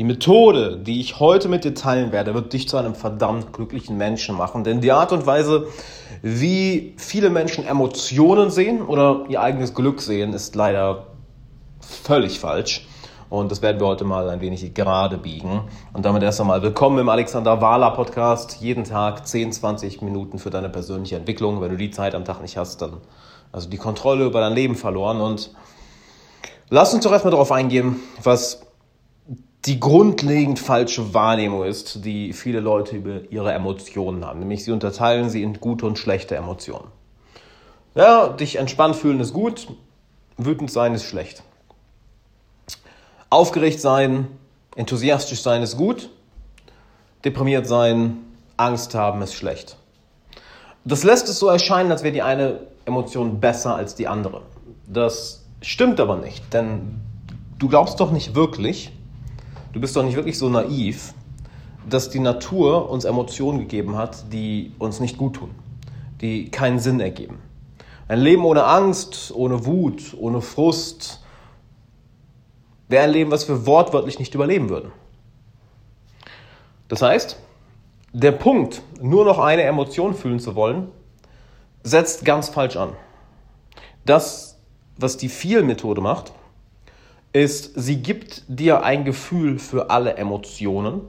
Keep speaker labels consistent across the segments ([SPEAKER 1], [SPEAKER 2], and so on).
[SPEAKER 1] Die Methode, die ich heute mit dir teilen werde, wird dich zu einem verdammt glücklichen Menschen machen. Denn die Art und Weise, wie viele Menschen Emotionen sehen oder ihr eigenes Glück sehen, ist leider völlig falsch. Und das werden wir heute mal ein wenig gerade biegen. Und damit erst einmal willkommen im Alexander Wahler Podcast. Jeden Tag 10, 20 Minuten für deine persönliche Entwicklung. Wenn du die Zeit am Tag nicht hast, dann also die Kontrolle über dein Leben verloren. Und lass uns doch erstmal darauf eingehen, was die grundlegend falsche Wahrnehmung ist, die viele Leute über ihre Emotionen haben. Nämlich sie unterteilen sie in gute und schlechte Emotionen. Ja, dich entspannt fühlen ist gut, wütend sein ist schlecht. Aufgeregt sein, enthusiastisch sein ist gut, deprimiert sein, Angst haben ist schlecht. Das lässt es so erscheinen, als wäre die eine Emotion besser als die andere. Das stimmt aber nicht, denn du glaubst doch nicht wirklich, du bist doch nicht wirklich so naiv, dass die Natur uns Emotionen gegeben hat, die uns nicht gut tun, die keinen Sinn ergeben. Ein Leben ohne Angst, ohne Wut, ohne Frust wäre ein Leben, was wir wortwörtlich nicht überleben würden. Das heißt, der Punkt, nur noch eine Emotion fühlen zu wollen, setzt ganz falsch an. Das, was die Viel-Methode macht, ist, sie gibt dir ein Gefühl für alle Emotionen,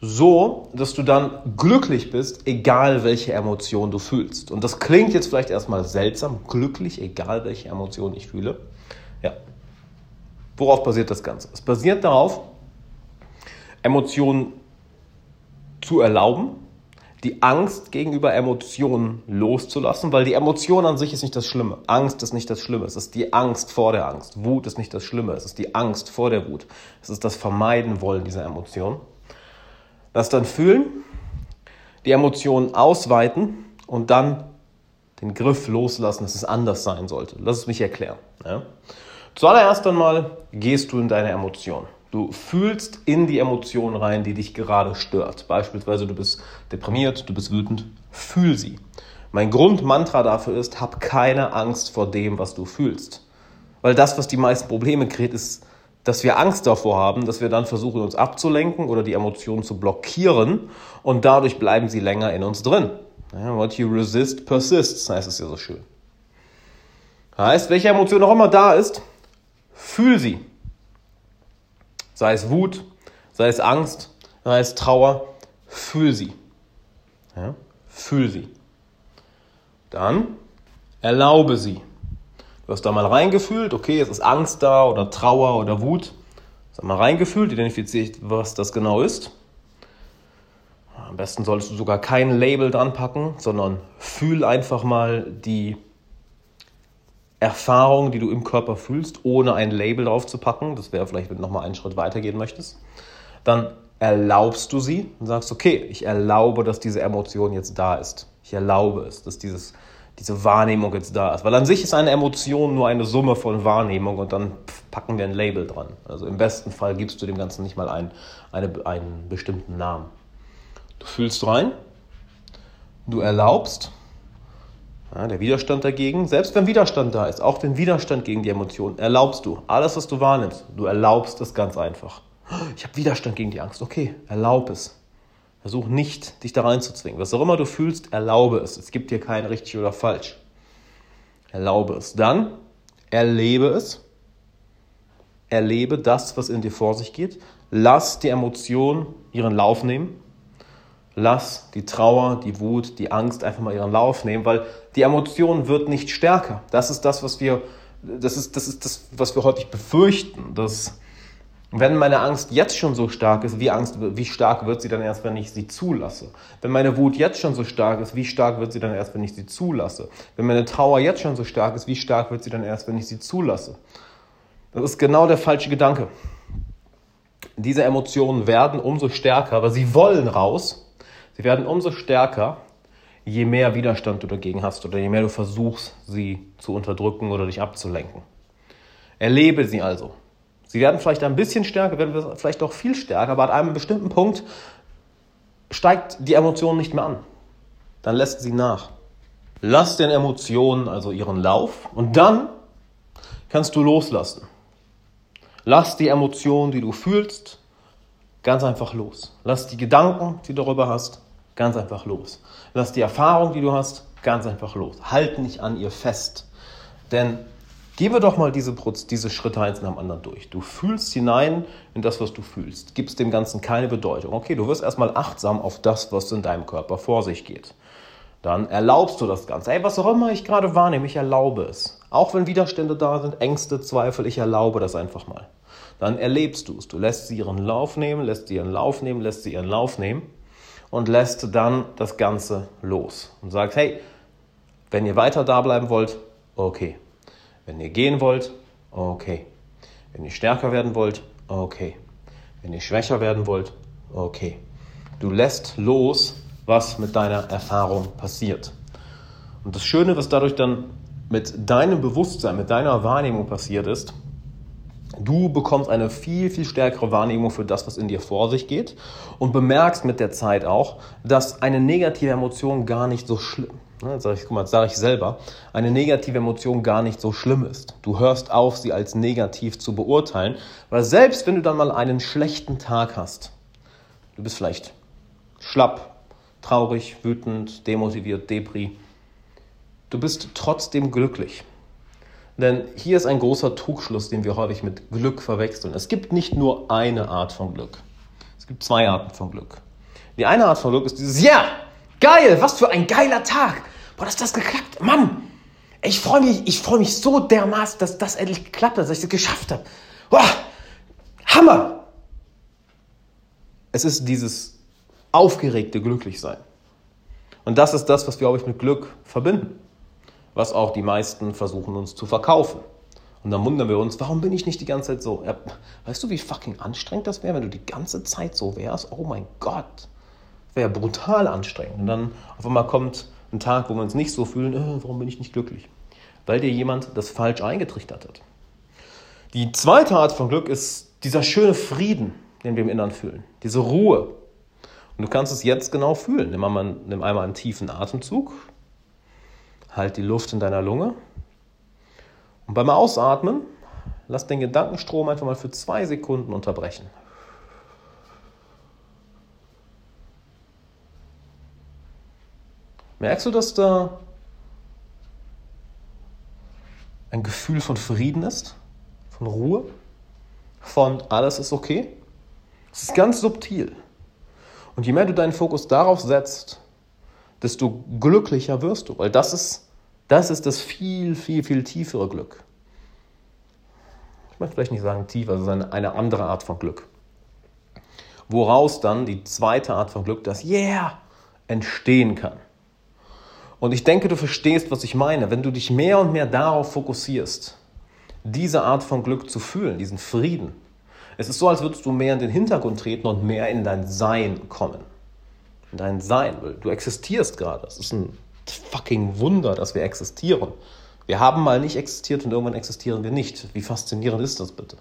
[SPEAKER 1] so dass du dann glücklich bist, egal welche Emotion du fühlst. Und das klingt jetzt vielleicht erstmal seltsam, glücklich, egal welche Emotion ich fühle. Ja. Worauf basiert das Ganze? Es basiert darauf, Emotionen zu erlauben, die Angst gegenüber Emotionen loszulassen, weil die Emotion an sich ist nicht das Schlimme. Angst ist nicht das Schlimme. Es ist die Angst vor der Angst. Wut ist nicht das Schlimme. Es ist die Angst vor der Wut. Es ist das Vermeiden wollen dieser Emotion. Das dann fühlen, die Emotionen ausweiten und dann den Griff loslassen, dass es anders sein sollte. Lass es mich erklären. Ja? Zuallererst einmal gehst du in deine Emotion. Du fühlst in die Emotion rein, die dich gerade stört. Beispielsweise du bist deprimiert, du bist wütend, fühl sie. Mein Grundmantra dafür ist, hab keine Angst vor dem, was du fühlst. Weil das, was die meisten Probleme kreiert, ist, dass wir Angst davor haben, dass wir dann versuchen, uns abzulenken oder die Emotionen zu blockieren und dadurch bleiben sie länger in uns drin. what you resist persists, heißt es ja so schön. Heißt, welche Emotion auch immer da ist, fühl sie sei es Wut, sei es Angst, sei es Trauer, fühl sie. Ja? Fühl sie. Dann erlaube sie. Du hast da mal reingefühlt, okay, es ist Angst da oder Trauer oder Wut. Hast mal reingefühlt, identifiziert, was das genau ist. Am besten solltest du sogar kein Label dran packen, sondern fühl einfach mal die Erfahrung, die du im Körper fühlst, ohne ein Label drauf zu packen, das wäre vielleicht, wenn du nochmal einen Schritt weiter gehen möchtest, dann erlaubst du sie und sagst, okay, ich erlaube, dass diese Emotion jetzt da ist. Ich erlaube es, dass dieses, diese Wahrnehmung jetzt da ist. Weil an sich ist eine Emotion nur eine Summe von Wahrnehmung und dann packen wir ein Label dran. Also im besten Fall gibst du dem Ganzen nicht mal einen, eine, einen bestimmten Namen. Du fühlst rein, du erlaubst ja, der Widerstand dagegen, selbst wenn Widerstand da ist, auch den Widerstand gegen die Emotionen, erlaubst du. Alles, was du wahrnimmst, du erlaubst es ganz einfach. Ich habe Widerstand gegen die Angst. Okay, erlaub es. Versuch nicht, dich da reinzuzwingen. Was auch immer du fühlst, erlaube es. Es gibt hier kein richtig oder falsch. Erlaube es. Dann erlebe es. Erlebe das, was in dir vor sich geht. Lass die Emotionen ihren Lauf nehmen. Lass die Trauer, die Wut, die Angst einfach mal ihren Lauf nehmen, weil die Emotion wird nicht stärker. Das ist das, was wir, das ist, das ist das, was wir häufig befürchten, dass wenn meine Angst jetzt schon so stark ist, wie, Angst, wie stark wird sie dann erst, wenn ich sie zulasse? Wenn meine Wut jetzt schon so stark ist, wie stark wird sie dann erst, wenn ich sie zulasse? Wenn meine Trauer jetzt schon so stark ist, wie stark wird sie dann erst, wenn ich sie zulasse? Das ist genau der falsche Gedanke. Diese Emotionen werden umso stärker, aber sie wollen raus. Sie werden umso stärker, je mehr Widerstand du dagegen hast oder je mehr du versuchst, sie zu unterdrücken oder dich abzulenken. Erlebe sie also. Sie werden vielleicht ein bisschen stärker, werden vielleicht auch viel stärker, aber an einem bestimmten Punkt steigt die Emotion nicht mehr an. Dann lässt sie nach. Lass den Emotionen also ihren Lauf und dann kannst du loslassen. Lass die Emotionen, die du fühlst, ganz einfach los. Lass die Gedanken, die du darüber hast, ganz einfach los. Lass die Erfahrung, die du hast, ganz einfach los. Halt nicht an ihr fest. Denn gehen wir doch mal diese, diese Schritte eins nach dem anderen durch. Du fühlst hinein in das, was du fühlst. Gibst dem Ganzen keine Bedeutung. Okay, du wirst erstmal achtsam auf das, was in deinem Körper vor sich geht. Dann erlaubst du das Ganze. Ey, was auch immer ich gerade wahrnehme, ich erlaube es. Auch wenn Widerstände da sind, Ängste, Zweifel, ich erlaube das einfach mal. Dann erlebst du es. Du lässt sie ihren Lauf nehmen, lässt sie ihren Lauf nehmen, lässt sie ihren Lauf nehmen und lässt dann das Ganze los. Und sagst, hey, wenn ihr weiter da bleiben wollt, okay. Wenn ihr gehen wollt, okay. Wenn ihr stärker werden wollt, okay. Wenn ihr schwächer werden wollt, okay. Du lässt los, was mit deiner Erfahrung passiert. Und das Schöne, was dadurch dann mit deinem Bewusstsein, mit deiner Wahrnehmung passiert ist, du bekommst eine viel, viel stärkere Wahrnehmung für das, was in dir vor sich geht und bemerkst mit der Zeit auch, dass eine negative Emotion gar nicht so schlimm ist Ne, sag ich, guck mal, sage ich selber, eine negative Emotion gar nicht so schlimm ist. Du hörst auf, sie als negativ zu beurteilen, weil selbst wenn du dann mal einen schlechten Tag hast, du bist vielleicht schlapp, traurig, wütend, demotiviert, depri, du bist trotzdem glücklich. Denn hier ist ein großer Trugschluss, den wir häufig mit Glück verwechseln. Es gibt nicht nur eine Art von Glück. Es gibt zwei Arten von Glück. Die eine Art von Glück ist dieses Ja, geil, was für ein geiler Tag. Boah, dass das geklappt. Mann, ich freue mich, ich mich so dermaßen, dass das endlich geklappt hat, dass ich das geschafft habe. Boah, Hammer! Es ist dieses aufgeregte Glücklichsein. Und das ist das, was wir, glaube ich, mit Glück verbinden. Was auch die meisten versuchen uns zu verkaufen. Und dann wundern wir uns, warum bin ich nicht die ganze Zeit so? Ja, weißt du, wie fucking anstrengend das wäre, wenn du die ganze Zeit so wärst? Oh mein Gott. Wäre brutal anstrengend. Und dann auf einmal kommt ein Tag, wo wir uns nicht so fühlen, äh, warum bin ich nicht glücklich? Weil dir jemand das falsch eingetrichtert hat. Die zweite Art von Glück ist dieser schöne Frieden, den wir im Innern fühlen, diese Ruhe. Und du kannst es jetzt genau fühlen. Nimm einmal, nimm einmal einen tiefen Atemzug, halt die Luft in deiner Lunge und beim Ausatmen lass den Gedankenstrom einfach mal für zwei Sekunden unterbrechen. Merkst du, dass da ein Gefühl von Frieden ist, von Ruhe, von alles ist okay? Es ist ganz subtil. Und je mehr du deinen Fokus darauf setzt, desto glücklicher wirst du, weil das ist, das ist das viel, viel, viel tiefere Glück. Ich möchte vielleicht nicht sagen tiefer, eine, eine andere Art von Glück. Woraus dann die zweite Art von Glück, das Yeah, entstehen kann. Und ich denke, du verstehst, was ich meine. Wenn du dich mehr und mehr darauf fokussierst, diese Art von Glück zu fühlen, diesen Frieden. Es ist so, als würdest du mehr in den Hintergrund treten und mehr in dein Sein kommen. In dein Sein. Du existierst gerade. Es ist ein fucking Wunder, dass wir existieren. Wir haben mal nicht existiert und irgendwann existieren wir nicht. Wie faszinierend ist das bitte?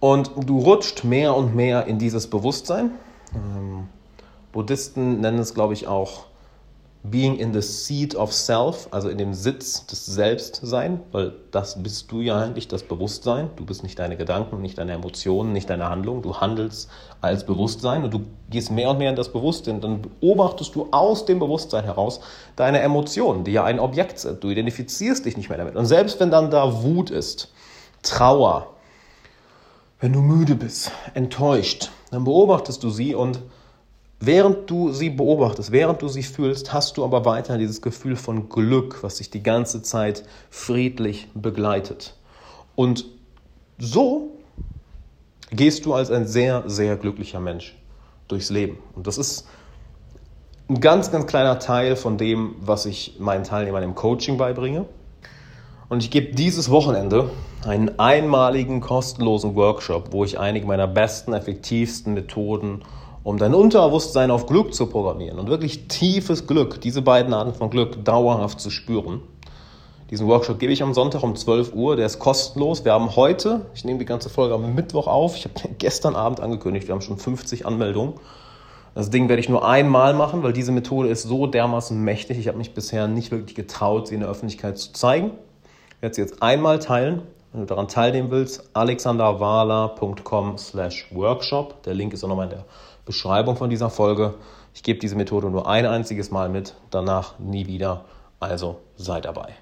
[SPEAKER 1] Und du rutscht mehr und mehr in dieses Bewusstsein. Ähm, Buddhisten nennen es, glaube ich, auch being in the seat of self, also in dem Sitz des Selbstsein, weil das bist du ja eigentlich, das Bewusstsein. Du bist nicht deine Gedanken, nicht deine Emotionen, nicht deine Handlung. Du handelst als Bewusstsein und du gehst mehr und mehr in das Bewusstsein. Dann beobachtest du aus dem Bewusstsein heraus deine Emotionen, die ja ein Objekt sind. Du identifizierst dich nicht mehr damit. Und selbst wenn dann da Wut ist, Trauer, wenn du müde bist, enttäuscht, dann beobachtest du sie und Während du sie beobachtest, während du sie fühlst, hast du aber weiter dieses Gefühl von Glück, was dich die ganze Zeit friedlich begleitet. Und so gehst du als ein sehr, sehr glücklicher Mensch durchs Leben. Und das ist ein ganz, ganz kleiner Teil von dem, was ich meinen Teilnehmern im Coaching beibringe. Und ich gebe dieses Wochenende einen einmaligen kostenlosen Workshop, wo ich einige meiner besten, effektivsten Methoden um dein Unterbewusstsein auf Glück zu programmieren und wirklich tiefes Glück, diese beiden Arten von Glück dauerhaft zu spüren. Diesen Workshop gebe ich am Sonntag um 12 Uhr, der ist kostenlos. Wir haben heute, ich nehme die ganze Folge am Mittwoch auf, ich habe gestern Abend angekündigt, wir haben schon 50 Anmeldungen. Das Ding werde ich nur einmal machen, weil diese Methode ist so dermaßen mächtig. Ich habe mich bisher nicht wirklich getraut, sie in der Öffentlichkeit zu zeigen. Ich werde sie jetzt einmal teilen wenn du daran teilnehmen willst, alexanderwahler.com slash workshop. Der Link ist auch nochmal in der Beschreibung von dieser Folge. Ich gebe diese Methode nur ein einziges Mal mit, danach nie wieder. Also sei dabei.